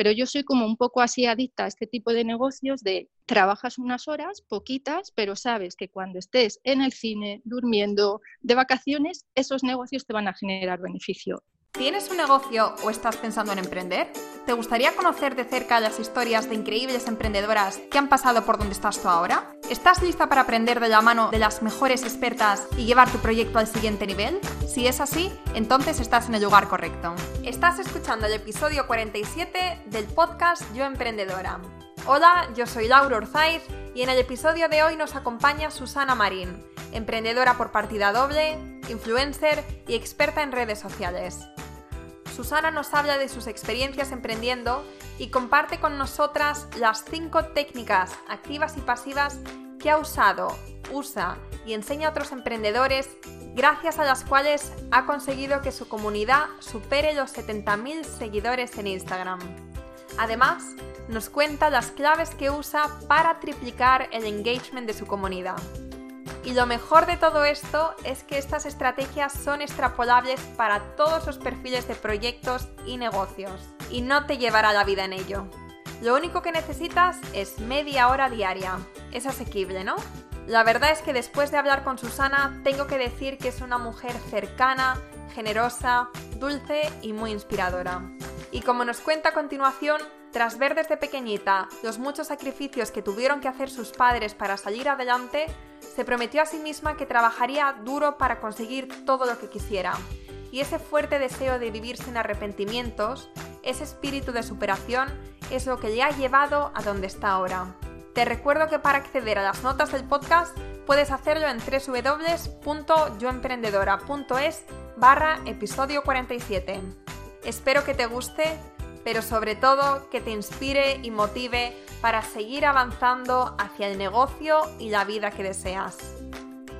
pero yo soy como un poco así adicta a este tipo de negocios de trabajas unas horas, poquitas, pero sabes que cuando estés en el cine, durmiendo, de vacaciones, esos negocios te van a generar beneficio. ¿Tienes un negocio o estás pensando en emprender? ¿Te gustaría conocer de cerca las historias de increíbles emprendedoras que han pasado por donde estás tú ahora? ¿Estás lista para aprender de la mano de las mejores expertas y llevar tu proyecto al siguiente nivel? Si es así, entonces estás en el lugar correcto. Estás escuchando el episodio 47 del podcast Yo Emprendedora. Hola, yo soy Laura Orzaiz y en el episodio de hoy nos acompaña Susana Marín, emprendedora por partida doble, influencer y experta en redes sociales. Susana nos habla de sus experiencias emprendiendo y comparte con nosotras las cinco técnicas activas y pasivas que ha usado, usa y enseña a otros emprendedores, gracias a las cuales ha conseguido que su comunidad supere los 70.000 seguidores en Instagram. Además, nos cuenta las claves que usa para triplicar el engagement de su comunidad. Y lo mejor de todo esto es que estas estrategias son extrapolables para todos los perfiles de proyectos y negocios y no te llevará la vida en ello. Lo único que necesitas es media hora diaria. Es asequible, ¿no? La verdad es que después de hablar con Susana tengo que decir que es una mujer cercana, generosa, dulce y muy inspiradora. Y como nos cuenta a continuación, tras ver desde pequeñita los muchos sacrificios que tuvieron que hacer sus padres para salir adelante, se prometió a sí misma que trabajaría duro para conseguir todo lo que quisiera. Y ese fuerte deseo de vivir sin arrepentimientos, ese espíritu de superación, es lo que le ha llevado a donde está ahora. Te recuerdo que para acceder a las notas del podcast puedes hacerlo en www.yoemprendedora.es barra episodio 47. Espero que te guste pero sobre todo que te inspire y motive para seguir avanzando hacia el negocio y la vida que deseas.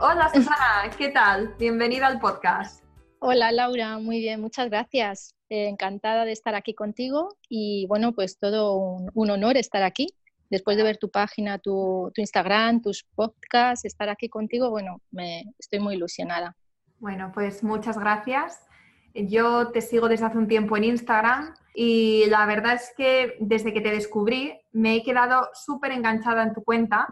Hola Susana, ¿qué tal? Bienvenida al podcast. Hola Laura, muy bien, muchas gracias. Eh, encantada de estar aquí contigo y bueno, pues todo un, honor estar aquí. Después de ver tu página, tu, tu, Instagram, tus podcasts, estar aquí contigo, bueno, me, estoy muy ilusionada. Bueno, pues muchas gracias. Yo te sigo desde hace un tiempo en Instagram y la verdad es que desde que te descubrí me he quedado súper enganchada en tu cuenta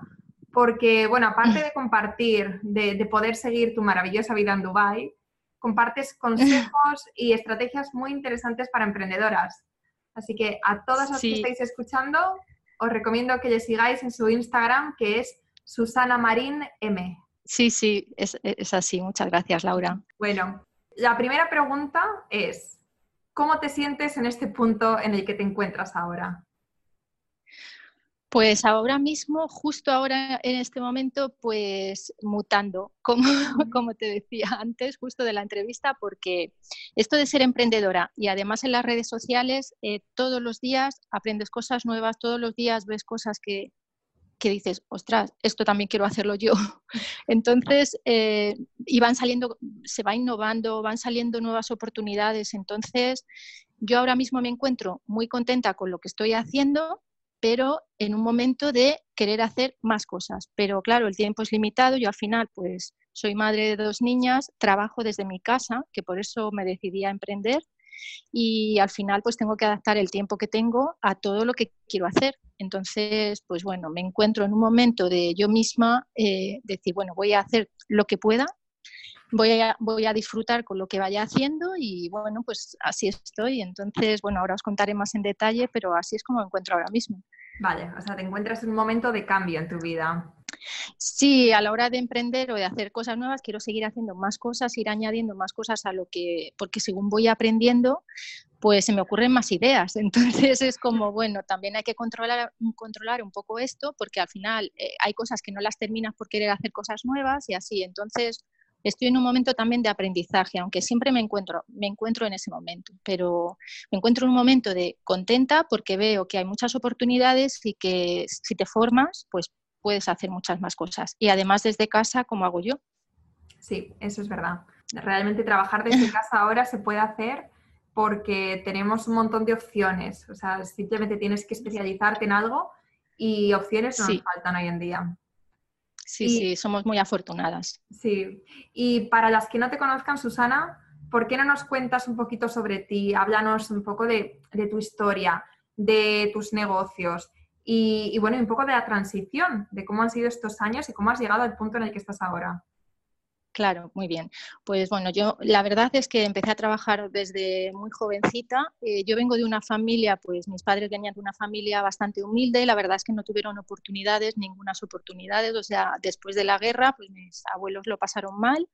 porque, bueno, aparte de compartir, de, poder seguir tu maravillosa vida en Dubai, compartes consejos y estrategias muy interesantes para emprendedoras. Así que a todas las que estáis escuchando, os recomiendo que le sigáis en su Instagram, que es Susana Marín M. Sí, sí, es, es así. Muchas gracias, Laura. Bueno, la primera pregunta es, ¿Cómo te sientes en este punto en el que te encuentras ahora? Pues ahora mismo, justo ahora en este momento, pues mutando, como, como, te decía antes, justo de la entrevista, porque esto de ser emprendedora y además en las redes sociales, eh, todos los días aprendes cosas nuevas, todos los días ves cosas que, que dices, ostras, esto también quiero hacerlo yo. Entonces, eh, y van saliendo, se va innovando, van saliendo nuevas oportunidades. Entonces, yo ahora mismo me encuentro muy contenta con lo que estoy haciendo, pero en un momento de querer hacer más cosas. Pero claro, el tiempo es limitado. Yo al final, pues, soy madre de dos niñas, trabajo desde mi casa, que por eso me decidí a emprender y al final pues tengo que adaptar el tiempo que tengo a todo lo que quiero hacer. Entonces, pues bueno, me encuentro en un momento de yo misma eh, decir, bueno, voy a hacer lo que pueda, voy a, voy a disfrutar con lo que vaya haciendo y bueno, pues así estoy. Entonces, bueno, ahora os contaré más en detalle, pero así es como me encuentro ahora mismo. Vale, o sea, te encuentras en un momento de cambio en tu vida. Sí, a la hora de emprender o de hacer cosas nuevas, quiero seguir haciendo más cosas, ir añadiendo más cosas a lo que, porque según voy aprendiendo, pues se me ocurren más ideas. Entonces es como, bueno, también hay que controlar, controlar un poco esto, porque al final eh, hay cosas que no las terminas por querer hacer cosas nuevas y así. Entonces estoy en un momento también de aprendizaje, aunque siempre me encuentro, me encuentro en ese momento, pero me encuentro en un momento de contenta porque veo que hay muchas oportunidades y que si te formas, pues puedes hacer muchas más cosas. Y además desde casa, como hago yo. Sí, eso es verdad. Realmente trabajar desde casa ahora se puede hacer porque tenemos un montón de opciones. O sea, simplemente tienes que especializarte en algo y opciones no nos faltan hoy en día. Sí, sí, somos muy afortunadas. Sí. Y para las que no te conozcan, Susana, ¿por qué no nos cuentas un poquito sobre ti? Háblanos un poco de, de tu historia. de tus negocios y, y, bueno, un poco de la transición, de cómo han sido estos años y cómo has llegado al punto en el que estás ahora. Claro, muy bien. Pues bueno, yo la verdad es que empecé a trabajar desde muy jovencita. Eh, yo vengo de una familia, pues mis padres venían de una familia bastante humilde. La verdad es que no tuvieron oportunidades, ningunas oportunidades. O sea, después de la guerra, pues mis abuelos lo pasaron mal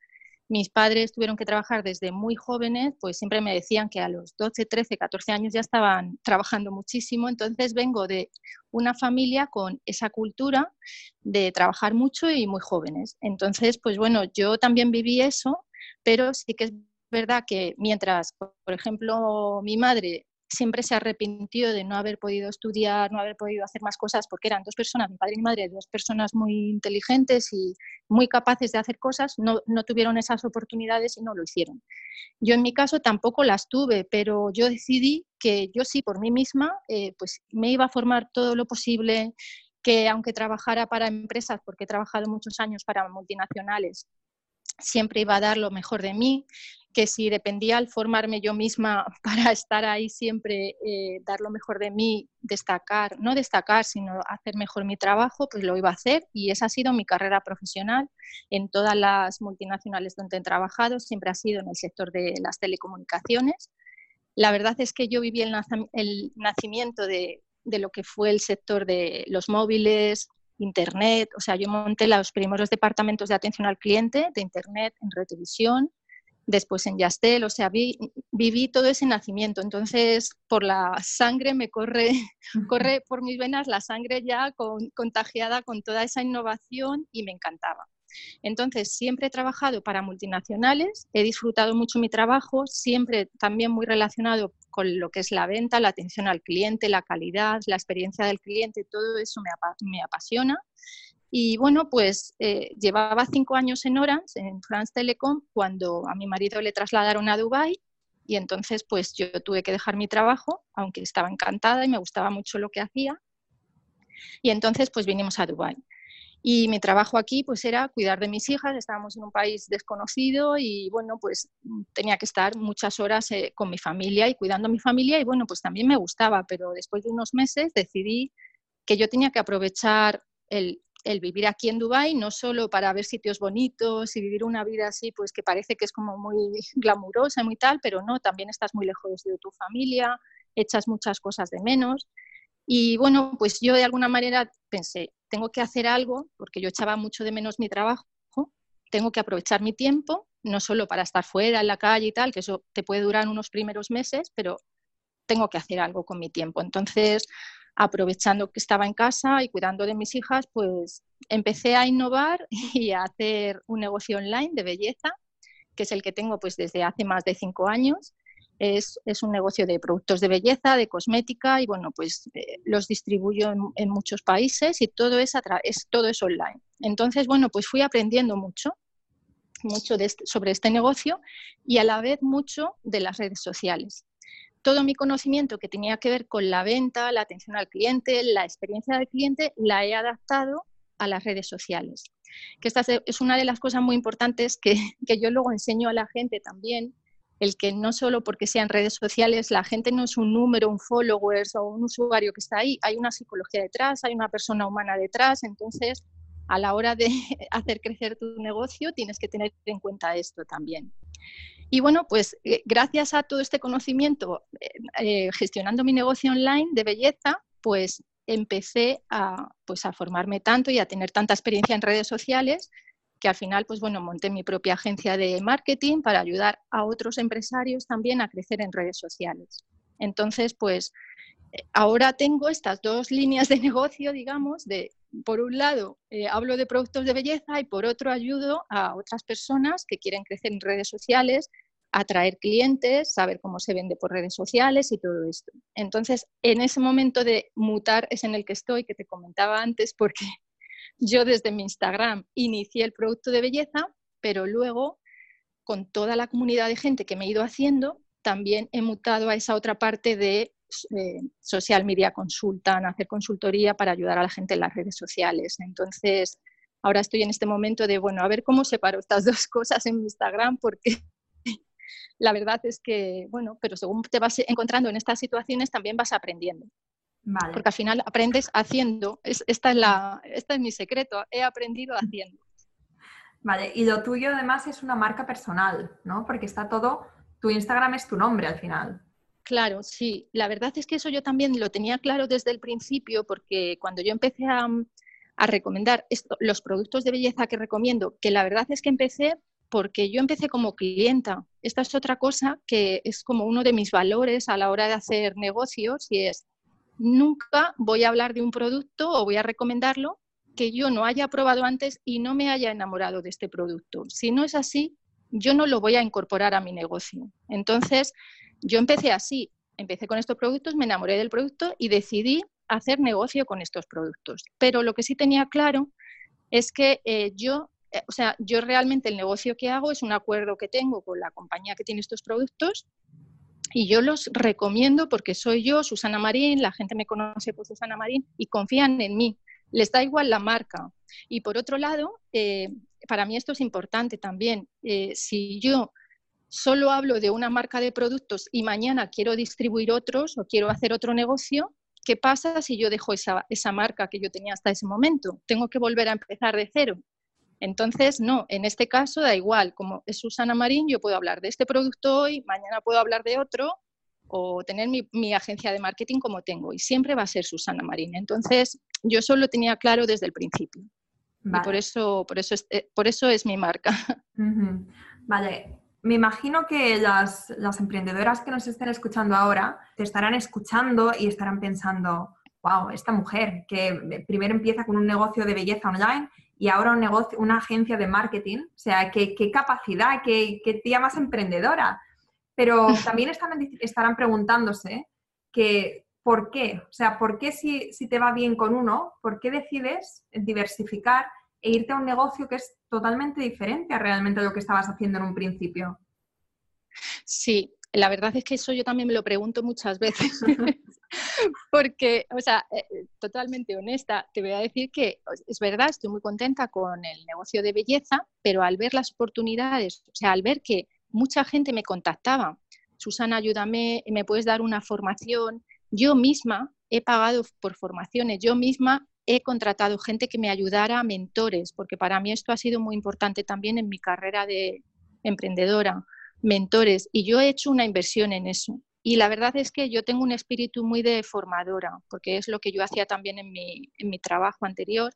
mis padres tuvieron que trabajar desde muy jóvenes, pues siempre me decían que a los 12, 13, 14 años ya estaban trabajando muchísimo. Entonces vengo de una familia con esa cultura de trabajar mucho y muy jóvenes. Entonces, pues bueno, yo también viví eso, pero sí que es verdad que mientras, por ejemplo, mi madre siempre se arrepintió de no haber podido estudiar, no haber podido hacer más cosas, porque eran dos personas, mi padre y mi madre, dos personas muy inteligentes y muy capaces de hacer cosas, no, tuvieron esas oportunidades y no lo hicieron. Yo en mi caso tampoco las tuve, pero yo decidí que yo sí, por mí misma, eh, pues me iba a formar todo lo posible, que aunque trabajara para empresas, porque he trabajado muchos años para multinacionales, siempre iba a dar lo mejor de mí, que si dependía al formarme yo misma para estar ahí siempre, eh, dar lo mejor de mí, destacar, no destacar, sino hacer mejor mi trabajo, pues lo iba a hacer y esa ha sido mi carrera profesional en todas las multinacionales donde he trabajado, siempre ha sido en el sector de las telecomunicaciones. La verdad es que yo viví el, nacimiento de, de lo que fue el sector de los móviles, Internet, o sea, yo monté los primeros departamentos de atención al cliente de Internet en Retevisión, después en Yastel, o sea, viví todo ese nacimiento. Entonces, por la sangre me corre, corre por mis venas la sangre ya contagiada con toda esa innovación y me encantaba. Entonces, siempre he trabajado para multinacionales, he disfrutado mucho mi trabajo, siempre también muy relacionado con lo que es la venta, la atención al cliente, la calidad, la experiencia del cliente, todo eso me, apasiona. Y bueno, pues eh, llevaba cinco años en Orange, en France Telecom, cuando a mi marido le trasladaron a Dubái y entonces pues yo tuve que dejar mi trabajo, aunque estaba encantada y me gustaba mucho lo que hacía. Y entonces pues vinimos a Dubái. Y mi trabajo aquí pues era cuidar de mis hijas, estábamos en un país desconocido y bueno, pues tenía que estar muchas horas eh, con mi familia y cuidando a mi familia y bueno, pues también me gustaba, pero después de unos meses decidí que yo tenía que aprovechar el, el vivir aquí en Dubái, no solo para ver sitios bonitos y vivir una vida así, pues que parece que es como muy glamurosa y muy tal, pero no, también estás muy lejos de tu familia, echas muchas cosas de menos. Y bueno, pues yo de alguna manera pensé, tengo que hacer algo, porque yo echaba mucho de menos mi trabajo, tengo que aprovechar mi tiempo, no solo para estar fuera, en la calle y tal, que eso te puede durar unos primeros meses, pero tengo que hacer algo con mi tiempo. Entonces, aprovechando que estaba en casa y cuidando de mis hijas, pues empecé a innovar y a hacer un negocio online de belleza, que es el que tengo pues desde hace más de cinco años es, un negocio de productos de belleza, de cosmética y bueno, pues eh, los distribuyo en, muchos países y todo es, es, todo es online. Entonces, bueno, pues fui aprendiendo mucho, mucho este, sobre este negocio y a la vez mucho de las redes sociales. Todo mi conocimiento que tenía que ver con la venta, la atención al cliente, la experiencia del cliente, la he adaptado a las redes sociales. Que esta es una de las cosas muy importantes que, que yo luego enseño a la gente también, el que no solo porque sean redes sociales, la gente no es un número, un followers o un usuario que está ahí, hay una psicología detrás, hay una persona humana detrás, entonces a la hora de hacer crecer tu negocio tienes que tener en cuenta esto también. Y bueno, pues eh, gracias a todo este conocimiento, eh, eh, gestionando mi negocio online de belleza, pues empecé a, pues a formarme tanto y a tener tanta experiencia en redes sociales que al final, pues bueno, monté mi propia agencia de marketing para ayudar a otros empresarios también a crecer en redes sociales. Entonces, pues eh, ahora tengo estas dos líneas de negocio, digamos, de por un lado eh, hablo de productos de belleza y por otro ayudo a otras personas que quieren crecer en redes sociales, atraer clientes, saber cómo se vende por redes sociales y todo esto. Entonces, en ese momento de mutar es en el que estoy, que te comentaba antes, porque yo desde mi Instagram inicié el producto de belleza, pero luego con toda la comunidad de gente que me he ido haciendo, también he mutado a esa otra parte de eh, social media consultan, hacer consultoría para ayudar a la gente en las redes sociales. Entonces, ahora estoy en este momento de, bueno, a ver cómo separo estas dos cosas en mi Instagram, porque la verdad es que, bueno, pero según te vas encontrando en estas situaciones, también vas aprendiendo. Porque al final aprendes haciendo. esta, es la, esta es mi secreto. He aprendido haciendo. Vale, y lo tuyo además es una marca personal, ¿no? Porque está todo, tu Instagram es tu nombre al final. Claro, sí. La verdad es que eso yo también lo tenía claro desde el principio, porque cuando yo empecé a, recomendar los productos de belleza que recomiendo, que la verdad es que empecé porque yo empecé como clienta. Esta es otra cosa que es como uno de mis valores a la hora de hacer negocios y es nunca voy a hablar de un producto o voy a recomendarlo que yo no haya probado antes y no me haya enamorado de este producto. Si no es así, yo no lo voy a incorporar a mi negocio. Entonces, yo empecé así, empecé con estos productos, me enamoré del producto y decidí hacer negocio con estos productos. Pero lo que sí tenía claro es que eh, yo, eh, o sea, yo realmente el negocio que hago es un acuerdo que tengo con la compañía que tiene estos productos y yo los recomiendo porque soy yo, Susana Marín, la gente me conoce por Susana Marín y confían en mí. Les da igual la marca. Y por otro lado, eh, para mí esto es importante también. Eh, si yo solo hablo de una marca de productos y mañana quiero distribuir otros o quiero hacer otro negocio, ¿qué pasa si yo dejo esa, esa marca que yo tenía hasta ese momento? Tengo que volver a empezar de cero. Entonces, no, en este caso da igual, como es Susana Marín, yo puedo hablar de este producto hoy, mañana puedo hablar de otro o tener mi, agencia de marketing como tengo y siempre va a ser Susana Marín. Entonces, yo eso lo tenía claro desde el principio. Y por eso, por, eso es, eh, por eso es mi marca. Vale, me imagino que las, las, emprendedoras que nos estén escuchando ahora te estarán escuchando y estarán pensando, wow, esta mujer que primero empieza con un negocio de belleza online y ahora un negocio, una agencia de marketing. O sea, qué, capacidad, qué, qué, tía más emprendedora. Pero también estarán preguntándose que, ¿por qué? O sea, ¿por qué si, si te va bien con uno, por qué decides diversificar e irte a un negocio que es totalmente diferente a realmente lo que estabas haciendo en un principio? Sí, la verdad es que eso yo también me lo pregunto muchas veces. porque, o sea, eh, eh, totalmente honesta, te voy a decir que es verdad, estoy muy contenta con el negocio de belleza, pero al ver las oportunidades, o sea, al ver que mucha gente me contactaba, Susana, ayúdame, me puedes dar una formación, yo misma he pagado por formaciones, yo misma he contratado gente que me ayudara, mentores, porque para mí esto ha sido muy importante también en mi carrera de emprendedora, mentores, y yo he hecho una inversión en eso. Y la verdad es que yo tengo un espíritu muy de formadora, porque es lo que yo hacía también en mi, trabajo anterior.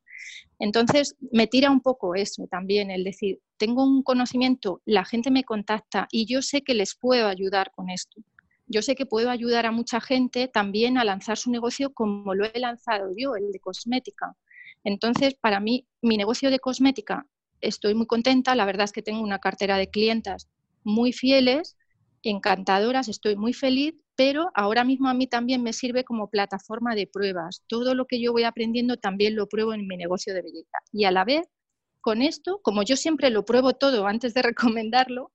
Entonces, me tira un poco eso también, el decir, tengo un conocimiento, la gente me contacta y yo sé que les puedo ayudar con esto. Yo sé que puedo ayudar a mucha gente también a lanzar su negocio como lo he lanzado yo, el de cosmética. Entonces, para mí, mi negocio de cosmética, estoy muy contenta. La verdad es que tengo una cartera de clientas muy fieles encantadoras, estoy muy feliz, pero ahora mismo a mí también me sirve como plataforma de pruebas. Todo lo que yo voy aprendiendo también lo pruebo en mi negocio de belleza. Y a la vez, con esto, como yo siempre lo pruebo todo antes de recomendarlo,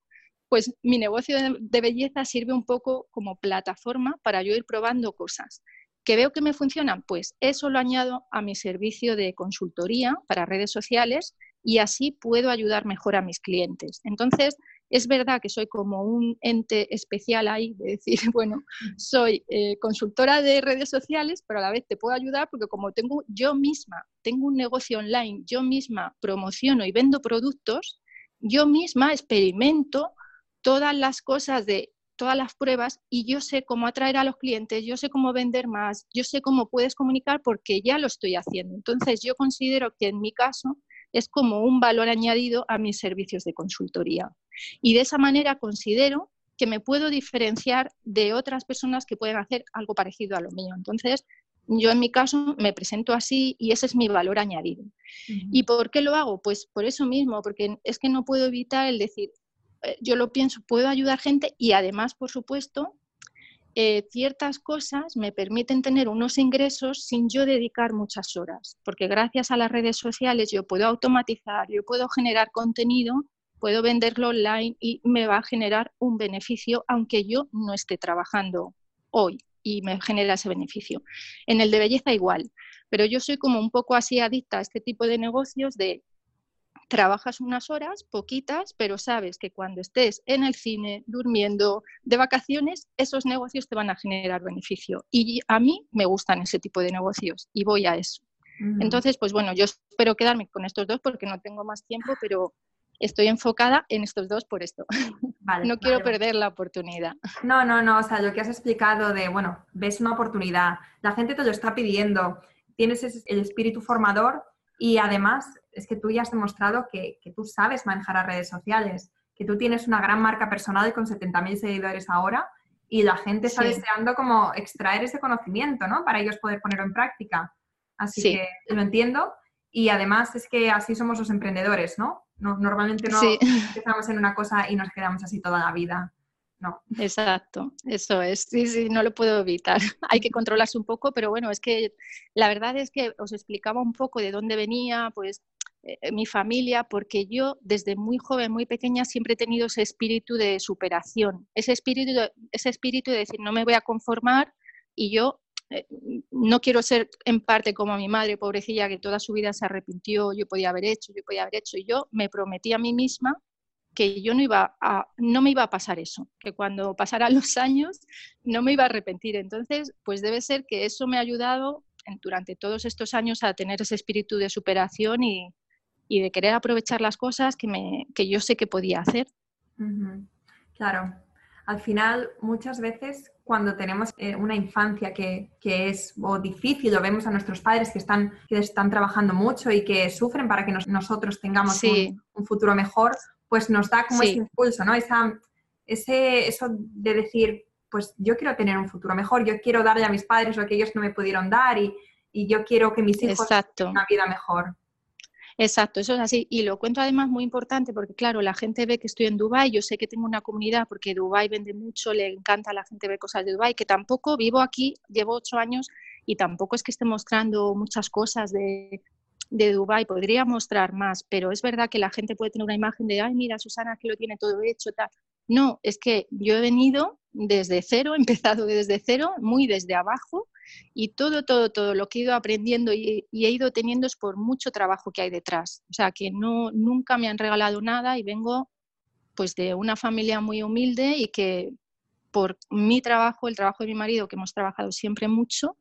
pues mi negocio de, belleza sirve un poco como plataforma para yo ir probando cosas. ¿Que veo que me funcionan? Pues eso lo añado a mi servicio de consultoría para redes sociales y así puedo ayudar mejor a mis clientes. Entonces, es verdad que soy como un ente especial ahí, de decir, bueno, soy eh, consultora de redes sociales, pero a la vez te puedo ayudar porque como tengo yo misma, tengo un negocio online, yo misma promociono y vendo productos, yo misma experimento todas las cosas de todas las pruebas y yo sé cómo atraer a los clientes, yo sé cómo vender más, yo sé cómo puedes comunicar porque ya lo estoy haciendo. Entonces, yo considero que en mi caso es como un valor añadido a mis servicios de consultoría. Y de esa manera considero que me puedo diferenciar de otras personas que pueden hacer algo parecido a lo mío. Entonces, yo en mi caso me presento así y ese es mi valor añadido. ¿Y por qué lo hago? Pues por eso mismo, porque es que no puedo evitar el decir, eh, yo lo pienso, puedo ayudar gente y además, por supuesto, eh, ciertas cosas me permiten tener unos ingresos sin yo dedicar muchas horas, porque gracias a las redes sociales yo puedo automatizar, yo puedo generar contenido, puedo venderlo online y me va a generar un beneficio aunque yo no esté trabajando hoy y me genera ese beneficio. En el de belleza igual, pero yo soy como un poco así adicta a este tipo de negocios de trabajas unas horas, poquitas, pero sabes que cuando estés en el cine, durmiendo, de vacaciones, esos negocios te van a generar beneficio. Y a mí me gustan ese tipo de negocios y voy a eso. Entonces, pues bueno, yo espero quedarme con estos dos porque no tengo más tiempo, pero estoy enfocada en estos dos por esto. no quiero perder la oportunidad. No, no, no, o sea, lo que has explicado de, bueno, ves una oportunidad, la gente te lo está pidiendo, tienes el espíritu formador y además es que tú ya has demostrado que, tú sabes manejar las redes sociales, que tú tienes una gran marca personal con 70.000 seguidores ahora y la gente está deseando como extraer ese conocimiento, ¿no? Para ellos poder ponerlo en práctica. Así que lo entiendo. Y además es que así somos los emprendedores, ¿no? Normalmente no empezamos en una cosa y nos quedamos así toda la vida. No. Exacto, eso es. Sí, sí, no lo puedo evitar. Hay que controlarse un poco, pero bueno, es que la verdad es que os explicaba un poco de dónde venía, pues eh, mi familia, porque yo desde muy joven, muy pequeña, siempre he tenido ese espíritu de superación, ese espíritu, ese espíritu de decir, no me voy a conformar y yo eh, no quiero ser en parte como mi madre, pobrecilla, que toda su vida se arrepintió, yo podía haber hecho, yo podía haber hecho, y yo me prometí a mí misma que yo no iba a, no me iba a pasar eso, que cuando pasaran los años no me iba a arrepentir. Entonces, pues debe ser que eso me ha ayudado durante todos estos años a tener ese espíritu de superación y, de querer aprovechar las cosas que, me, que yo sé que podía hacer. Claro. Al final, muchas veces cuando tenemos eh, una infancia que, que, es o difícil o vemos a nuestros padres que están, que están trabajando mucho y que sufren para que nosotros tengamos un, futuro mejor, pues nos da como ese impulso, ¿no? Esa, ese, eso de decir, pues yo quiero tener un futuro mejor, yo quiero darle a mis padres lo que ellos no me pudieron dar y, y yo quiero que mis hijos tengan una vida mejor. Exacto, eso es así. Y lo cuento además muy importante porque, claro, la gente ve que estoy en Dubái, yo sé que tengo una comunidad porque Dubái vende mucho, le encanta a la gente ver cosas de Dubái, que tampoco vivo aquí, llevo ocho años y tampoco es que esté mostrando muchas cosas de, de Dubái, podría mostrar más, pero es verdad que la gente puede tener una imagen de, ay, mira, Susana que lo tiene todo hecho, tal. No, es que yo he venido desde cero, he empezado desde cero, muy desde abajo, y todo, todo, todo lo que he ido aprendiendo y, he ido teniendo es por mucho trabajo que hay detrás. O sea, que no, nunca me han regalado nada y vengo pues de una familia muy humilde y que por mi trabajo, el trabajo de mi marido, que hemos trabajado siempre mucho,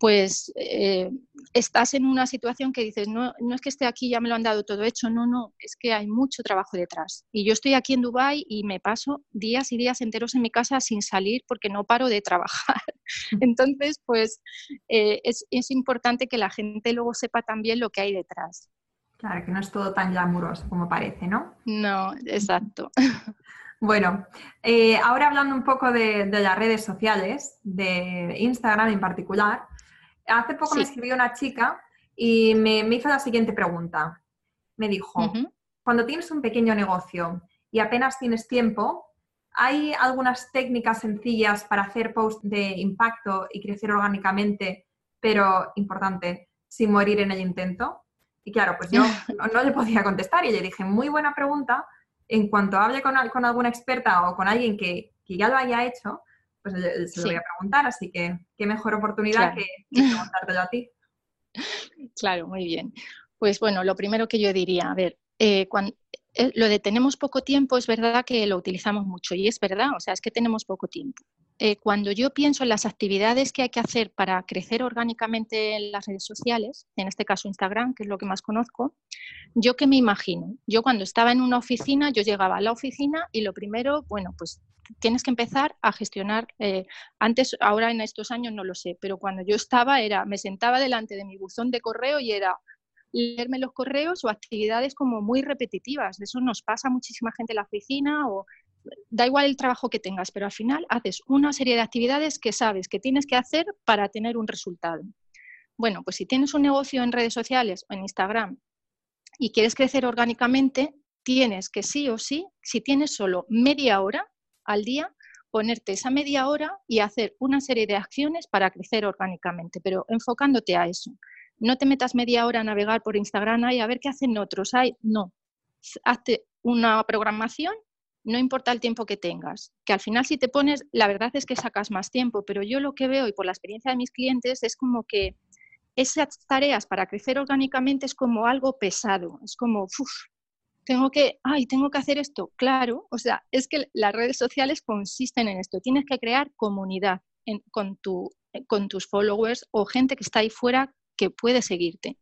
pues eh, estás en una situación que dices, no, no es que esté aquí, ya me lo han dado todo hecho, no, no, es que hay mucho trabajo detrás. Y yo estoy aquí en Dubái y me paso días y días enteros en mi casa sin salir porque no paro de trabajar. Entonces, pues eh, es, es, importante que la gente luego sepa también lo que hay detrás. Claro, que no es todo tan glamuroso como parece, ¿no? No, exacto. Bueno, eh, ahora hablando un poco de, de, las redes sociales, de Instagram en particular, hace poco me escribió una chica y me, hizo la siguiente pregunta. Me dijo, cuando tienes un pequeño negocio y apenas tienes tiempo, ¿hay algunas técnicas sencillas para hacer posts de impacto y crecer orgánicamente, pero importante, sin morir en el intento? Y claro, pues yo no, le podía contestar y le dije, muy buena pregunta. En cuanto hable con, con alguna experta o con alguien que, que ya lo haya hecho, pues se lo voy a preguntar, así que qué mejor oportunidad que, preguntártelo a ti. Claro, muy bien. Pues bueno, lo primero que yo diría, a ver, eh, cuando, eh, lo de tenemos poco tiempo es verdad que lo utilizamos mucho y es verdad, o sea, es que tenemos poco tiempo. Eh, cuando yo pienso en las actividades que hay que hacer para crecer orgánicamente en las redes sociales, en este caso Instagram, que es lo que más conozco, yo que me imagino, yo cuando estaba en una oficina, yo llegaba a la oficina y lo primero, bueno, pues tienes que empezar a gestionar, eh, antes, ahora en estos años no lo sé, pero cuando yo estaba era, me sentaba delante de mi buzón de correo y era leerme los correos o actividades como muy repetitivas. Eso nos pasa muchísima gente en la oficina o da igual el trabajo que tengas, pero al final haces una serie de actividades que sabes que tienes que hacer para tener un resultado. Bueno, pues si tienes un negocio en redes sociales o en Instagram y quieres crecer orgánicamente, tienes que sí o sí, si tienes solo media hora, al día, ponerte esa media hora y hacer una serie de acciones para crecer orgánicamente, pero enfocándote a eso. No te metas media hora a navegar por Instagram y a ver qué hacen otros. Hay, no. Hazte una programación, no importa el tiempo que tengas. Que al final si te pones, la verdad es que sacas más tiempo, pero yo lo que veo y por la experiencia de mis clientes es como que esas tareas para crecer orgánicamente es como algo pesado, es como, uff, tengo que, ay, tengo que hacer esto. Claro, o sea, es que las redes sociales consisten en esto. Tienes que crear comunidad con, tu, con tus followers o gente que está ahí fuera que puede seguirte.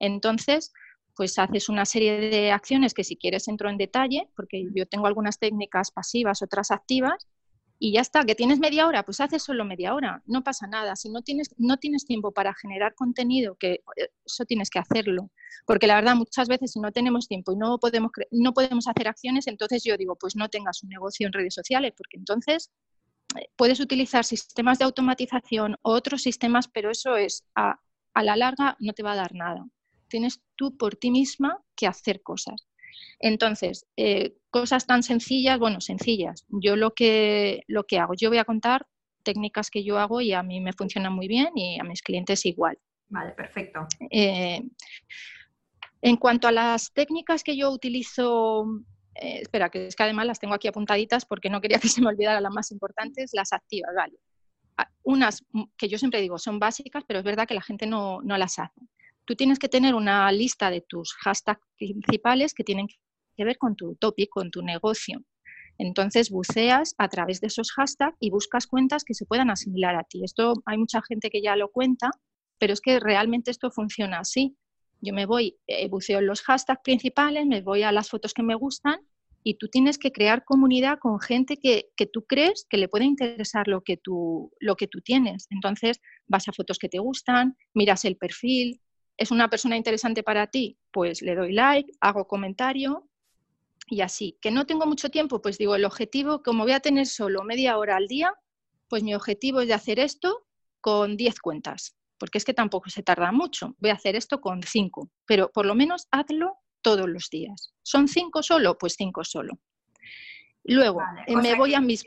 Entonces, pues haces una serie de acciones que si quieres entro en detalle, porque yo tengo algunas técnicas pasivas, otras activas, y ya está, que tienes media hora, pues haces solo media hora, no pasa nada. Si no tienes, no tienes tiempo para generar contenido, que eh, eso tienes que hacerlo. Porque la verdad, muchas veces si no tenemos tiempo y no podemos, no podemos hacer acciones, entonces yo digo, pues no tengas un negocio en redes sociales, porque entonces eh, puedes utilizar sistemas de automatización o otros sistemas, pero eso es a, a la larga no te va a dar nada. Tienes tú por ti misma que hacer cosas. Entonces, eh, cosas tan sencillas, bueno, sencillas. Yo lo que, lo que hago, yo voy a contar técnicas que yo hago y a mí me funcionan muy bien y a mis clientes igual. Vale, perfecto. Eh, en cuanto a las técnicas que yo utilizo, eh, espera, que es que además las tengo aquí apuntaditas porque no quería que se me olvidara las más importantes, las activas, vale. Ah, unas que yo siempre digo son básicas, pero es verdad que la gente no, no las hace tú tienes que tener una lista de tus hashtags principales que tienen que ver con tu topic, con tu negocio. Entonces buceas a través de esos hashtags y buscas cuentas que se puedan asimilar a ti. Esto hay mucha gente que ya lo cuenta, pero es que realmente esto funciona así. Yo me voy, eh, buceo en los hashtags principales, me voy a las fotos que me gustan y tú tienes que crear comunidad con gente que, que, tú crees que le puede interesar lo que, tú, lo que tú tienes. Entonces vas a fotos que te gustan, miras el perfil, ¿Es una persona interesante para ti? Pues le doy like, hago comentario y así. ¿Que no tengo mucho tiempo? Pues digo, el objetivo, como voy a tener solo media hora al día, pues mi objetivo es de hacer esto con 10 cuentas, porque es que tampoco se tarda mucho. Voy a hacer esto con 5, pero por lo menos hazlo todos los días. ¿Son 5 solo? Pues 5 solo. Luego, eh, me voy a mis.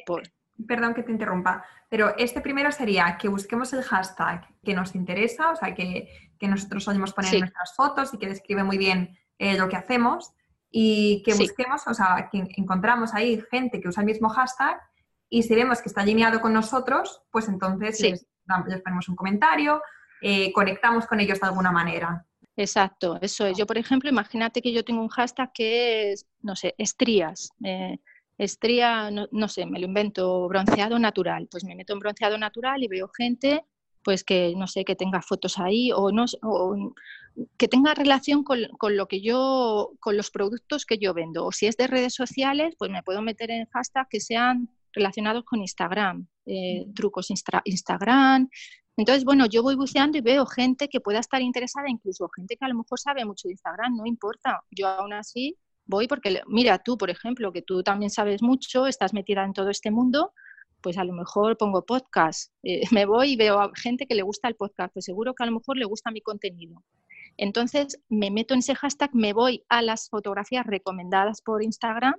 Perdón que te interrumpa, pero este primero sería que busquemos el hashtag que nos interesa, o sea, que, nosotros solemos poner en nuestras fotos y que describe muy bien eh, lo que hacemos y que busquemos, o sea, que encontramos ahí gente que usa el mismo hashtag y si vemos que está alineado con nosotros, pues entonces les, ponemos un comentario, eh, conectamos con ellos de alguna manera. Exacto, eso es. Yo, por ejemplo, imagínate que yo tengo un hashtag que es, no sé, estrías. Eh, estría, no, sé, me lo invento, bronceado natural. Pues me meto en bronceado natural y veo gente pues que no sé, que tenga fotos ahí o no que tenga relación con, lo que yo, con los productos que yo vendo. O si es de redes sociales, pues me puedo meter en hashtags que sean relacionados con Instagram, eh, trucos Instagram. Entonces, bueno, yo voy buceando y veo gente que pueda estar interesada, incluso gente que a lo mejor sabe mucho de Instagram, no importa. Yo aún así voy porque, mira, tú, por ejemplo, que tú también sabes mucho, estás metida en todo este mundo, pues a lo mejor pongo podcast. Eh, me voy y veo a gente que le gusta el podcast, pues seguro que a lo mejor le gusta mi contenido. Entonces me meto en ese hashtag, me voy a las fotografías recomendadas por Instagram,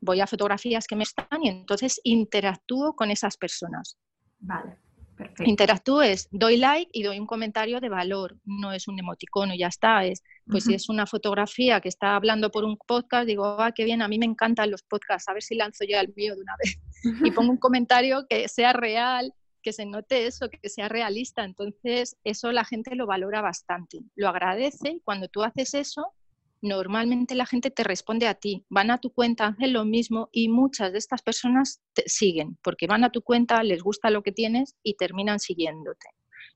voy a fotografías que me están y entonces interactúo con esas personas. Vale. Interactúo es, doy like y doy un comentario de valor, no es un emoticono, ya está. Es, pues si es una fotografía que está hablando por un podcast, digo, ah, qué bien, a mí me encantan los podcasts, a ver si lanzo yo el mío de una vez. Y pongo un comentario que sea real, que se note eso, que sea realista. Entonces, eso la gente lo valora bastante, lo agradece y cuando tú haces eso, normalmente la gente te responde a ti, van a tu cuenta, hacen lo mismo y muchas de estas personas te siguen porque van a tu cuenta, les gusta lo que tienes y terminan siguiéndote.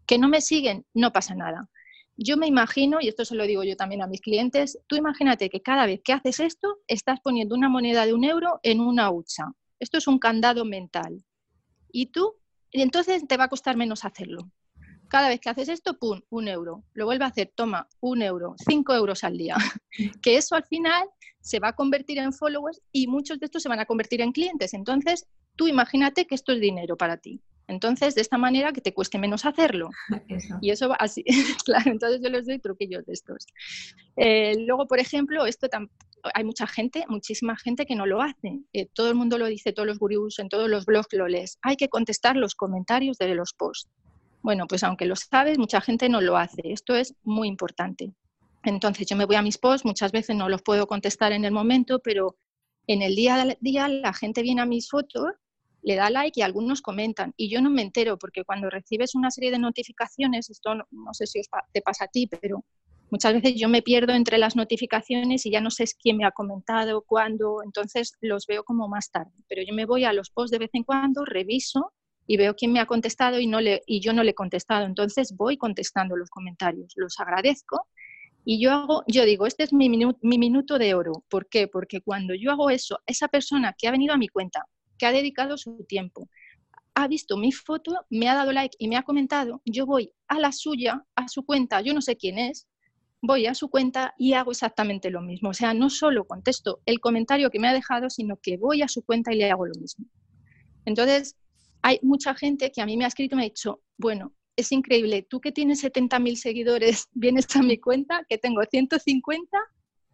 Que no me siguen, no pasa nada. Yo me imagino, y esto se lo digo yo también a mis clientes, tú imagínate que cada vez que haces esto, estás poniendo una moneda de un euro en una hucha. Esto es un candado mental. Y tú, entonces te va a costar menos hacerlo. Cada vez que haces esto, ¡pum!, un euro. Lo vuelve a hacer, toma, un euro, cinco euros al día. que eso al final se va a convertir en followers y muchos de estos se van a convertir en clientes. Entonces, tú imagínate que esto es dinero para ti. Entonces, de esta manera que te cueste menos hacerlo. Y eso va así, claro, entonces yo les doy truquillos de estos. Eh, luego, por ejemplo, esto hay mucha gente, muchísima gente que no lo hace. Eh, todo el mundo lo dice, todos los gurús, en todos los blogs lo lees. Hay que contestar los comentarios de los posts. Bueno, pues aunque lo sabes, mucha gente no lo hace. Esto es muy importante. Entonces yo me voy a mis posts, muchas veces no los puedo contestar en el momento, pero en el día a día la gente viene a mis fotos le da like y algunos comentan. Y yo no me entero porque cuando recibes una serie de notificaciones, esto no, sé si te pasa a ti, pero muchas veces yo me pierdo entre las notificaciones y ya no sé quién me ha comentado, cuándo, entonces los veo como más tarde. Pero yo me voy a los posts de vez en cuando, reviso y veo quién me ha contestado y, no le, y yo no le he contestado. Entonces voy contestando los comentarios, los agradezco y yo hago, yo digo, este es mi minuto, mi minuto de oro. ¿Por qué? Porque cuando yo hago eso, esa persona que ha venido a mi cuenta, que ha dedicado su tiempo, ha visto mi foto, me ha dado like y me ha comentado, yo voy a la suya, a su cuenta, yo no sé quién es, voy a su cuenta y hago exactamente lo mismo. O sea, no solo contesto el comentario que me ha dejado, sino que voy a su cuenta y le hago lo mismo. Entonces, hay mucha gente que a mí me ha escrito y me ha dicho, bueno, es increíble, tú que tienes 70.000 seguidores, vienes a mi cuenta, que tengo 150,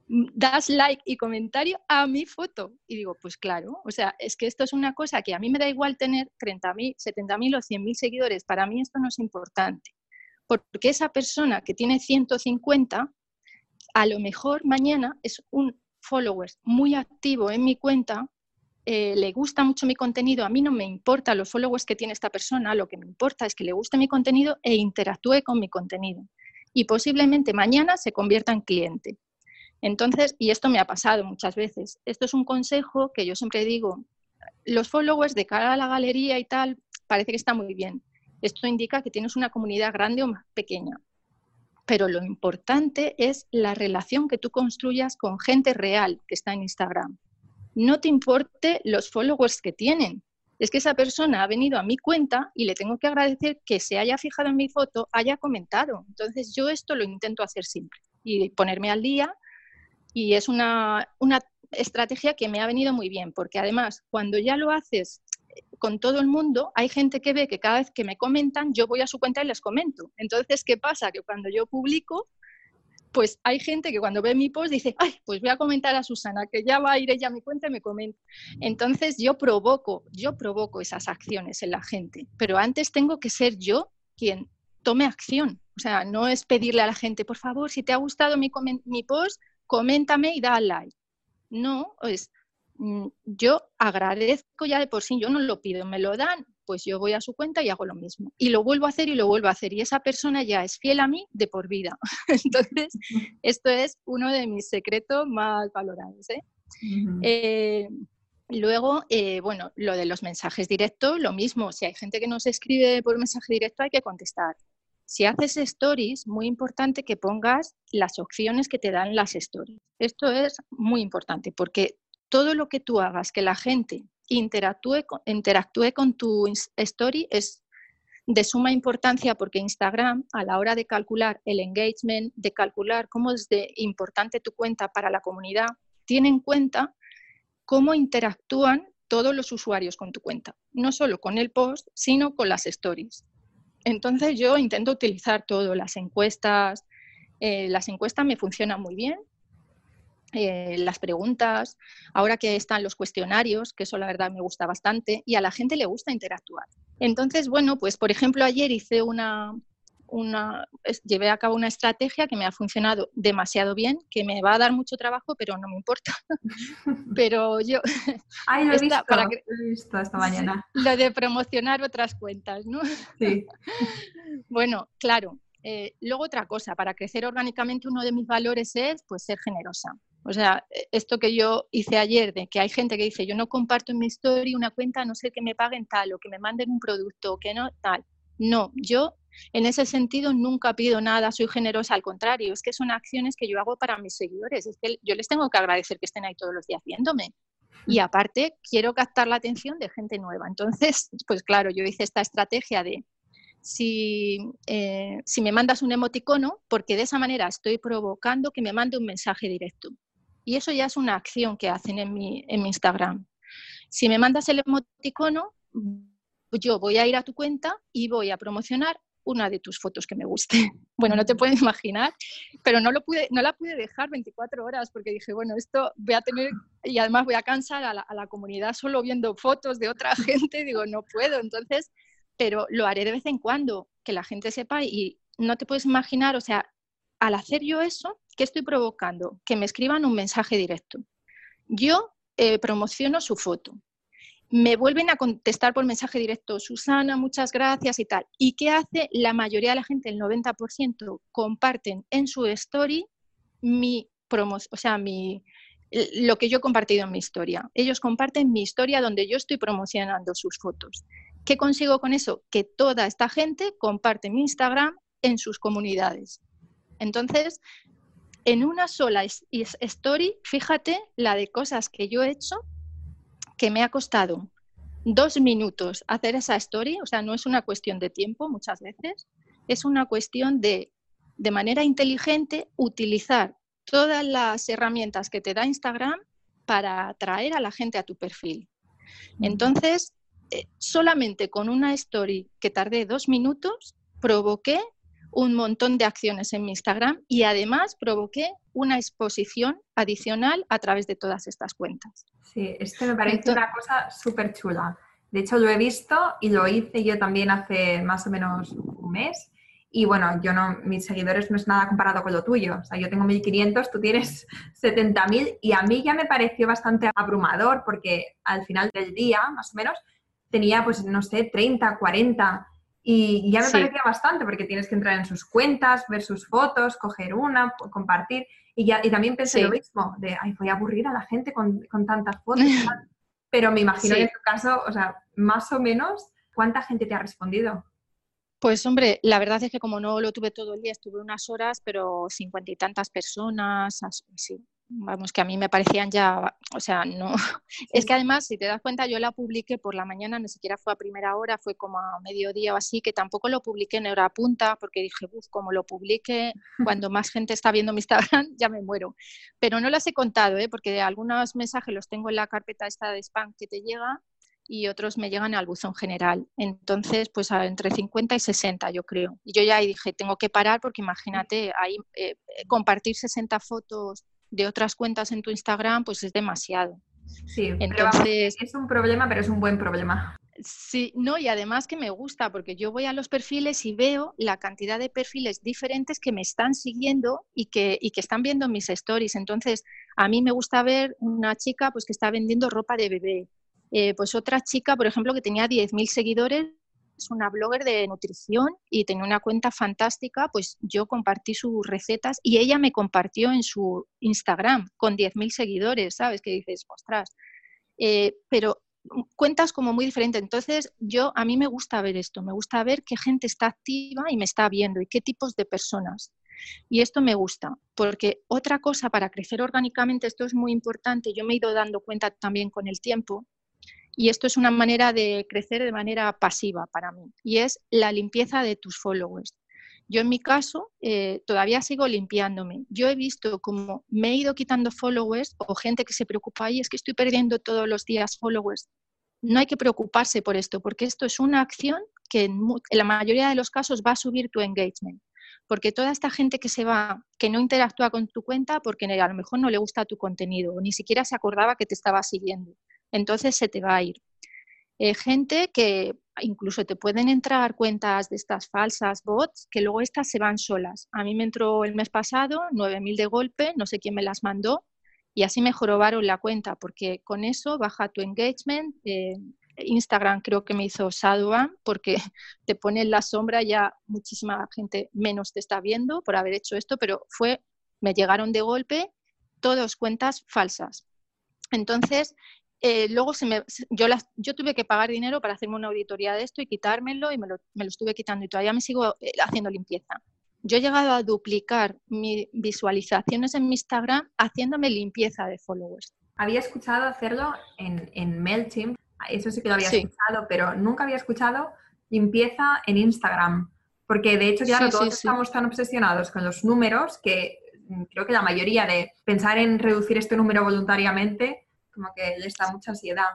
mm, das like y comentario a mi foto. Y digo, pues claro, o sea, es que esto es una cosa que a mí me da igual tener 30.000, 70.000 o 100.000 seguidores, para mí esto no es importante. Porque esa persona que tiene 150, a lo mejor mañana es un follower muy activo en mi cuenta eh, le gusta mucho mi contenido, a mí no me importa los followers que tiene esta persona, lo que me importa es que le guste mi contenido e interactúe con mi contenido. Y posiblemente mañana se convierta en cliente. Entonces, y esto me ha pasado muchas veces, esto es un consejo que yo siempre digo, los followers de cara a la galería y tal, parece que está muy bien. Esto indica que tienes una comunidad grande o más pequeña. Pero lo importante es la relación que tú construyas con gente real que está en Instagram no te importe los followers que tienen. Es que esa persona ha venido a mi cuenta y le tengo que agradecer que se haya fijado en mi foto, haya comentado. Entonces yo esto lo intento hacer siempre y ponerme al día y es una, una estrategia que me ha venido muy bien porque además cuando ya lo haces con todo el mundo, hay gente que ve que cada vez que me comentan, yo voy a su cuenta y les comento. Entonces, ¿qué pasa? Que cuando yo publico, pues hay gente que cuando ve mi post dice, ay, pues voy a comentar a Susana, que ya va a ir ella a mi cuenta y me comenta. Entonces yo provoco, yo provoco esas acciones en la gente, pero antes tengo que ser yo quien tome acción. O sea, no es pedirle a la gente, por favor, si te ha gustado mi, mi post, coméntame y da like. No, es mm, yo agradezco ya de por sí, yo no lo pido, me lo dan, pues yo voy a su cuenta y hago lo mismo. Y lo vuelvo a hacer y lo vuelvo a hacer. Y esa persona ya es fiel a mí de por vida. Entonces, esto es uno de mis secretos más valorados. ¿eh? Eh, luego, eh, bueno, lo de los mensajes directos, lo mismo. Si hay gente que nos escribe por mensaje directo, hay que contestar. Si haces stories, muy importante que pongas las opciones que te dan las stories. Esto es muy importante porque todo lo que tú hagas que la gente interactúe, interactúe con tu story es de suma importancia porque Instagram, a la hora de calcular el engagement, de calcular cómo es importante tu cuenta para la comunidad, tiene en cuenta cómo interactúan todos los usuarios con tu cuenta, no solo con el post, sino con las stories. Entonces yo intento utilizar todo, las encuestas, eh, las encuestas me funcionan muy bien eh, las preguntas, ahora que están los cuestionarios, que eso la verdad me gusta bastante, y a la gente le gusta interactuar. Entonces, bueno, pues por ejemplo ayer hice una, una, llevé a cabo una estrategia que me ha funcionado demasiado bien, que me va a dar mucho trabajo, pero no me importa. pero yo... Ay, lo he, visto, para lo he visto esta mañana. Lo de promocionar otras cuentas, ¿no? Sí. bueno, claro. Eh, luego otra cosa, para crecer orgánicamente uno de mis valores es pues ser generosa. O sea, e, esto que yo hice ayer, de que hay gente que dice, yo no comparto en mi story una cuenta, no sé que me paguen tal o que me manden un producto o que no, tal. No, yo en ese sentido nunca pido nada, soy generosa, al contrario, es que son acciones que yo hago para mis seguidores, es que yo les tengo que agradecer que estén ahí todos los días viéndome. Y aparte, quiero captar la atención de gente nueva. Entonces, pues claro, yo hice esta estrategia de si, eh, si me mandas un emoticono, porque de esa manera estoy provocando que me mande un mensaje directo. Y eso ya es una acción que hacen en mi, en mi Instagram. Si me mandas el emoticono, yo voy a ir a tu cuenta y voy a promocionar una de tus fotos que me guste. Bueno, no te puedes imaginar, pero no, lo pude, no la pude dejar 24 horas porque dije, bueno, esto voy a tener, y además voy a cansar a la, a la comunidad solo viendo fotos de otra gente, digo, no puedo, entonces, pero lo haré de vez en cuando, que la gente sepa y no te puedes imaginar, o sea, al hacer yo eso, ¿qué estoy provocando? Que me escriban un mensaje directo. Yo eh, promociono su foto me vuelven a contestar por mensaje directo, Susana, muchas gracias y tal. ¿Y qué hace la mayoría de la gente, el 90%, comparten en su story mi promo, o sea, mi, lo que yo he compartido en mi historia. Ellos comparten mi historia donde yo estoy promocionando sus fotos. ¿Qué consigo con eso? Que toda esta gente comparte mi Instagram en sus comunidades. Entonces, en una sola story, fíjate la de cosas que yo he hecho que me ha costado dos minutos hacer esa story, o sea, no es una cuestión de tiempo muchas veces, es una cuestión de, de manera inteligente, utilizar todas las herramientas que te da Instagram para atraer a la gente a tu perfil. Entonces, eh, solamente con una story que tardé dos minutos, provoqué un montón de acciones en mi Instagram y además provoqué una exposición adicional a través de todas estas cuentas. Sí, esto me parece una cosa súper chula. De hecho, lo he visto y lo hice yo también hace más o menos un mes. Y bueno, yo no, mis seguidores no es nada comparado con lo tuyo. O sea, yo tengo 1500, tú tienes 70.000 y a mí ya me pareció bastante abrumador porque al final del día, más o menos, tenía pues, no sé, 30, 40 y ya me parecía bastante porque tienes que entrar en sus cuentas, ver sus fotos, coger una, compartir. Y, ya, y también pensé lo mismo, de, ay, voy a aburrir a la gente con, con tantas fotos. Pero me imagino en tu caso, o sea, más o menos, ¿cuánta gente te ha respondido? Pues hombre, la verdad es que como no lo tuve todo el día, estuve unas horas, pero cincuenta y tantas personas, así, vamos, que a mí me parecían ya, o sea, no, es que además, si te das cuenta, yo la publiqué por la mañana, ni siquiera fue a primera hora, fue como a mediodía o así, que tampoco lo publiqué en hora punta, porque dije, uff, como lo publique cuando más gente está viendo mi Instagram, ya me muero. Pero no las he contado, ¿eh? porque algunos mensajes los tengo en la carpeta esta de spam que te llega y otros me llegan al buzón general. Entonces, pues entre 50 y 60, yo creo. Y yo ya dije, tengo que parar porque imagínate, ahí eh, compartir 60 fotos de otras cuentas en tu Instagram, pues es demasiado. Sí, entonces es un problema, pero es un buen problema. Sí, no, y además que me gusta, porque yo voy a los perfiles y veo la cantidad de perfiles diferentes que me están siguiendo y que, y que están viendo mis stories. Entonces, a mí me gusta ver una chica pues, que está vendiendo ropa de bebé, eh, pues otra chica, por ejemplo, que tenía 10.000 seguidores, es una blogger de nutrición y tenía una cuenta fantástica, pues yo compartí sus recetas y ella me compartió en su Instagram con 10.000 seguidores, ¿sabes? Que dices, ostras. Eh, pero cuentas como muy diferentes. Entonces, yo a mí me gusta ver esto, me gusta ver qué gente está activa y me está viendo y qué tipos de personas. Y esto me gusta, porque otra cosa para crecer orgánicamente, esto es muy importante, yo me he ido dando cuenta también con el tiempo, y esto es una manera de crecer de manera pasiva para mí, y es la limpieza de tus followers. Yo en mi caso eh, todavía sigo limpiándome. Yo he visto como me he ido quitando followers o gente que se preocupa, y es que estoy perdiendo todos los días followers. No hay que preocuparse por esto, porque esto es una acción que en, en la mayoría de los casos va a subir tu engagement porque toda esta gente que se va, que no interactúa con tu cuenta porque a lo mejor no le gusta tu contenido o ni siquiera se acordaba que te estaba siguiendo entonces se te va a ir. Eh, gente que incluso te pueden entrar cuentas de estas falsas bots, que luego estas se van solas. A mí me entró el mes pasado 9.000 de golpe, no sé quién me las mandó, y así me jorobaron la cuenta, porque con eso baja tu engagement. Eh, Instagram creo que me hizo Shadowban porque te pone en la sombra ya muchísima gente menos te está viendo por haber hecho esto, pero fue, me llegaron de golpe todas cuentas falsas. Entonces, eh, luego se me, yo, las, yo tuve que pagar dinero para hacerme una auditoría de esto y quitármelo y me lo, me lo estuve quitando y todavía me sigo eh, haciendo limpieza. Yo he llegado a duplicar mis visualizaciones en mi Instagram haciéndome limpieza de followers. Había escuchado hacerlo en, en MailChimp, eso sí que lo había escuchado, pero nunca había escuchado limpieza en Instagram. Porque de hecho, claro, todos estamos tan obsesionados con los números que mm, creo que la mayoría de pensar en reducir este número voluntariamente como que le está mucha ansiedad.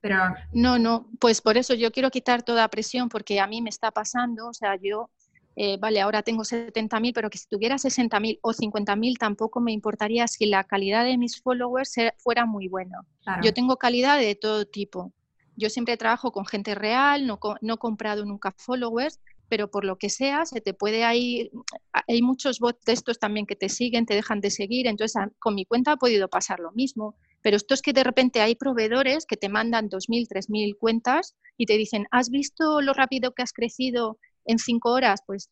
Pero... No, no, pues por eso yo quiero quitar toda presión porque a mí me está pasando, o sea, yo, eh, vale, ahora tengo 70.000, pero que si tuviera 60.000 o 50.000 tampoco me importaría si la calidad de mis followers fuera muy buena. Yo tengo calidad de todo tipo. Yo siempre trabajo con gente real, no, no he comprado nunca followers, pero por lo que sea, se te puede ahí, hay muchos bots de estos también que te siguen, te dejan de seguir, entonces con mi cuenta ha podido pasar lo mismo Pero esto es que de repente hay proveedores que te mandan 2.000, 3.000 cuentas y te dicen, ¿has visto lo rápido que has crecido en cinco horas? Pues,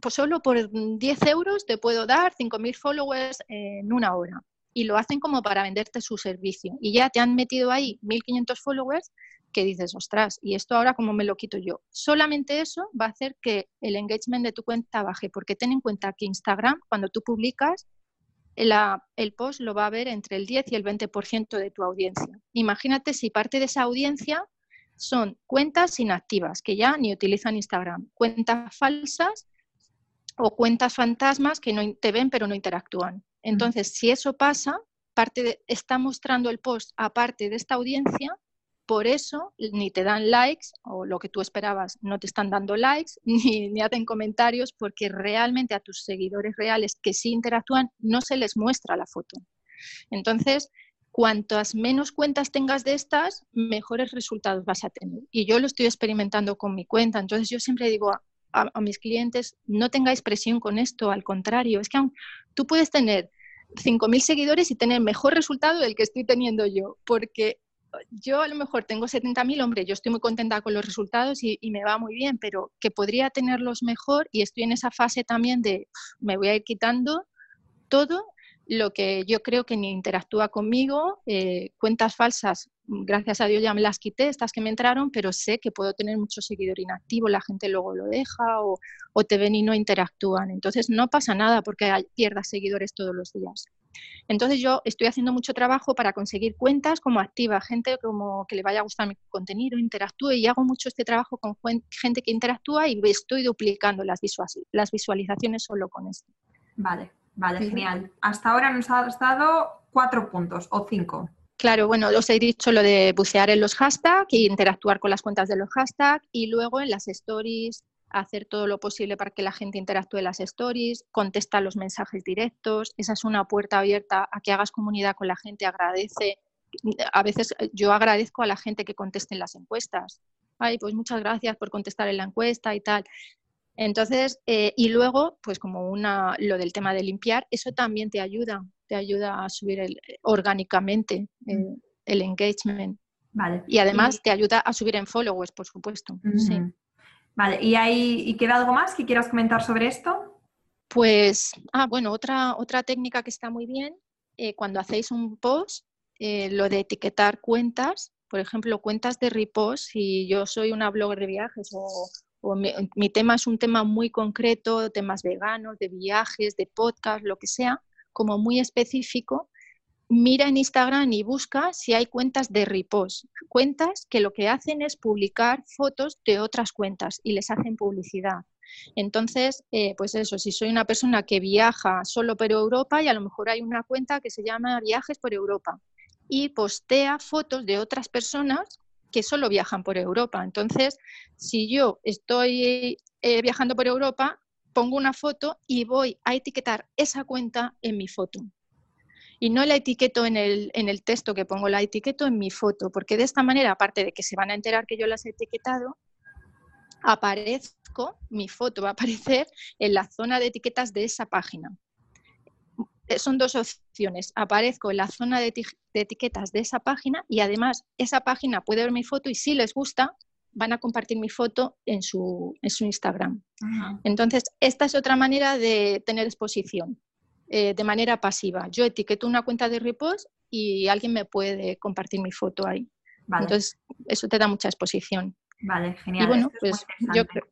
pues solo por 10 euros te puedo dar 5.000 followers en una hora. Y lo hacen como para venderte su servicio. Y ya te han metido ahí 1.500 followers que dices, ostras, ¿y esto ahora cómo me lo quito yo? Solamente eso va a hacer que el engagement de tu cuenta baje, porque ten en cuenta que Instagram, cuando tú publicas, el post lo va a ver entre el 10 y el 20% de tu audiencia. Imagínate si parte de esa audiencia son cuentas inactivas, que ya ni utilizan Instagram, cuentas falsas o cuentas fantasmas que no te ven pero no interactúan. Entonces, si eso pasa, parte está mostrando el post a parte de esta audiencia por eso ni te dan likes o lo que tú esperabas, no te están dando likes ni, hacen comentarios porque realmente a tus seguidores reales que sí interactúan no se les muestra la foto. Entonces, cuantas menos cuentas tengas de estas, mejores resultados vas a tener. Y yo lo estoy experimentando con mi cuenta. Entonces, yo siempre digo a, mis clientes, no tengáis presión con esto, al contrario, es que tú puedes tener 5.000 seguidores y tener mejor resultado del que estoy teniendo yo, porque yo a lo mejor tengo 70.000, hombre, yo estoy muy contenta con los resultados y, me va muy bien, pero que podría tenerlos mejor y estoy en esa fase también de me voy a ir quitando todo lo que yo creo que ni interactúa conmigo, eh, cuentas falsas, gracias a Dios ya me las quité, estas que me entraron, pero sé que puedo tener mucho seguidor inactivo, la gente luego lo deja o, o te ven y no interactúan. Entonces no pasa nada porque pierdas seguidores todos los días. Entonces yo estoy haciendo mucho trabajo para conseguir cuentas como activa, gente como que le vaya a gustar mi contenido, interactúe y hago mucho este trabajo con gente que interactúa y estoy duplicando las, las visualizaciones solo con esto. Vale, vale, genial. Hasta ahora nos has dado cuatro puntos o cinco. Claro, bueno, os he dicho lo de bucear en los hashtags e interactuar con las cuentas de los hashtags y luego en las stories hacer todo lo posible para que la gente interactúe en las stories, contesta los mensajes directos, esa es una puerta abierta a que hagas comunidad con la gente, agradece. A veces eh, yo agradezco a la gente que conteste en las encuestas. Ay, pues muchas gracias por contestar en la encuesta y tal. Entonces, eh, y luego, pues como una, lo del tema de limpiar, eso también te ayuda, te ayuda a subir el, orgánicamente mm. el engagement. Vale. Y además te ayuda a subir en followers, por supuesto. Sí. Vale, ¿y, hay, ¿y queda algo más que quieras comentar sobre esto? Pues, ah, bueno, otra, otra técnica que está muy bien, eh, cuando hacéis un post, eh, lo de etiquetar cuentas, por ejemplo, cuentas de repost, si yo soy una blogger de viajes o, mi, mi, tema es un tema muy concreto, temas veganos, de viajes, de podcast, lo que sea, como muy específico, mira en Instagram y busca si hay cuentas de repost, cuentas que lo que hacen es publicar fotos de otras cuentas y les hacen publicidad. Entonces, eh, pues eso, si soy una persona que viaja solo por Europa y a lo mejor hay una cuenta que se llama Viajes por Europa y postea fotos de otras personas que solo viajan por Europa. Entonces, si yo estoy eh, viajando por Europa, pongo una foto y voy a etiquetar esa cuenta en mi foto y no la etiqueto en el, en el texto que pongo, la etiqueto en mi foto, porque de esta manera, aparte de que se van a enterar que yo las he etiquetado, aparezco, mi foto va a aparecer en la zona de etiquetas de esa página. Eh, son dos opciones. Aparezco en la zona de, etiquetas de esa página y además esa página puede ver mi foto y si les gusta, van a compartir mi foto en su, en su Instagram. Entonces, esta es otra manera de tener exposición. Eh, de manera pasiva. Yo etiqueto una cuenta de repost y alguien me puede compartir mi foto ahí. Entonces, eso te da mucha exposición. Vale, genial. Y bueno, pues yo creo.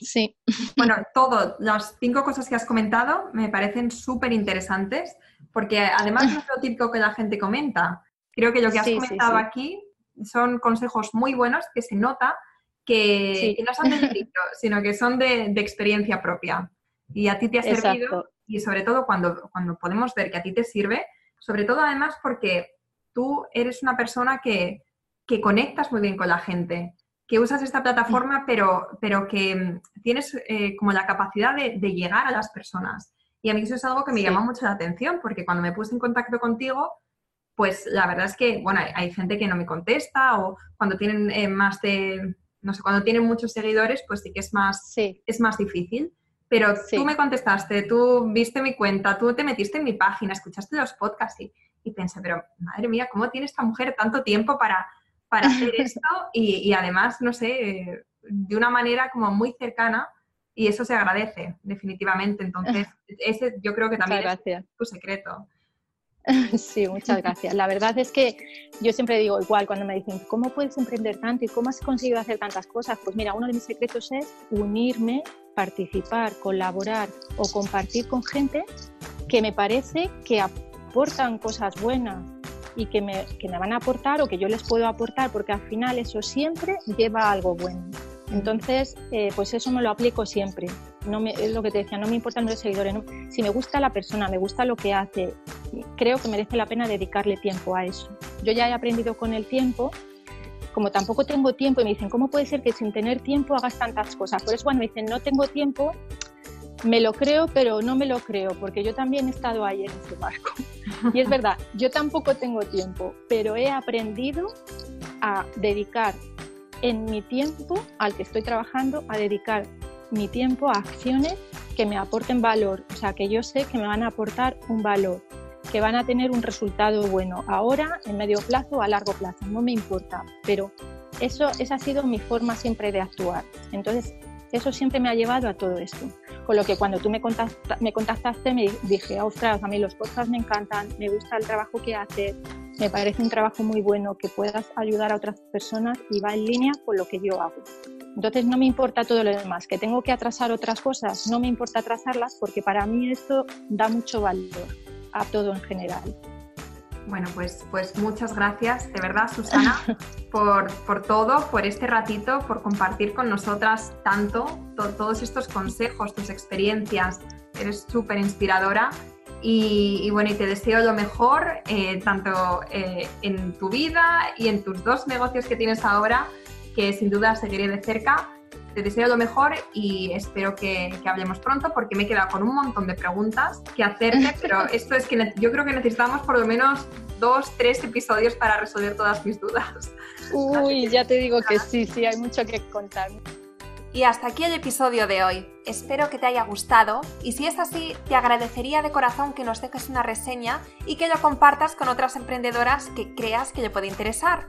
Sí. Bueno, todo, las cinco cosas que has comentado me parecen súper interesantes, porque además no es lo típico que la gente comenta. Creo que lo que has comentado aquí son consejos muy buenos que se nota que, no son de libro, sino que son de, experiencia propia. Y a ti te ha servido y sobre todo cuando, cuando podemos ver que a ti te sirve, sobre todo además porque tú eres una persona que, que conectas muy bien con la gente, que usas esta plataforma, pero, pero que mm, tienes eh, como la capacidad de, llegar a las personas. Y a mí eso es algo que me llama mucho la atención, porque cuando me puse en contacto contigo, pues la verdad es que, bueno, hay, gente que no me contesta o cuando tienen eh, más de, no sé, cuando tienen muchos seguidores, pues sí que es más, Es más difícil. Pero tú me contestaste, tú viste mi cuenta, tú te metiste en mi página, escuchaste los podcasts y, y pensé, pero madre mía, ¿cómo tiene esta mujer tanto tiempo para, para hacer esto? Y, además, no sé, de una manera como muy cercana y eso se agradece, definitivamente. Entonces, ese yo creo que también es tu secreto. Sí, muchas gracias. La verdad es que yo siempre digo igual cuando me dicen, ¿cómo puedes emprender tanto y cómo has conseguido hacer tantas cosas? Pues mira, uno de mis secretos es unirme, participar, colaborar o compartir con gente que me parece que aportan cosas buenas y que me, que me van a aportar o que yo les puedo aportar, porque al final eso siempre lleva a algo bueno. Entonces, eh, pues eso me lo aplico siempre. No me, es lo que te decía, no me importa el número de seguidores. Si me gusta la persona, me gusta lo que hace, creo que merece la pena dedicarle tiempo a eso. Yo ya he aprendido con el tiempo, como tampoco tengo tiempo, y me dicen, ¿cómo puede ser que sin tener tiempo hagas tantas cosas? Por eso cuando me dicen, no tengo tiempo, me lo creo, pero no me lo creo, porque yo también he estado ahí en ese barco. Y es verdad, yo tampoco tengo tiempo, pero he aprendido a dedicar en mi tiempo al que estoy trabajando a dedicar mi tiempo a acciones que me aporten valor, o sea, que yo sé que me van a aportar un valor, que van a tener un resultado bueno ahora, en medio plazo o a largo plazo, no me importa, pero eso, esa ha sido mi forma siempre de actuar. Entonces, eso siempre me ha llevado a todo esto. Con lo que cuando tú me, me contactaste me dije, ostras, a mí los podcasts me encantan, me gusta el trabajo que haces, me parece un trabajo muy bueno que puedas ayudar a otras personas y va en línea con lo que yo hago. Entonces no me importa todo lo demás, que tengo que atrasar otras cosas, no me importa atrasarlas porque para mí esto da mucho valor a todo en general. Bueno, pues, pues muchas gracias, de verdad, Susana, por, por todo, por este ratito, por compartir con nosotras tanto, todos estos consejos, tus experiencias. Eres súper inspiradora y, bueno, y te deseo lo mejor, eh, tanto eh, en tu vida y en tus dos negocios que tienes ahora, que sin duda seguiré de cerca. Te deseo lo mejor y espero que, que hablemos pronto porque me he quedado con un montón de preguntas que hacerte, pero esto es que yo creo que necesitamos por lo menos dos, tres episodios para resolver todas mis dudas. Uy, ya te digo que sí, sí, hay mucho que contar. Y hasta aquí el episodio de hoy. Espero que te haya gustado y si es así, te agradecería de corazón que nos dejes una reseña y que lo compartas con otras emprendedoras que creas que le puede interesar.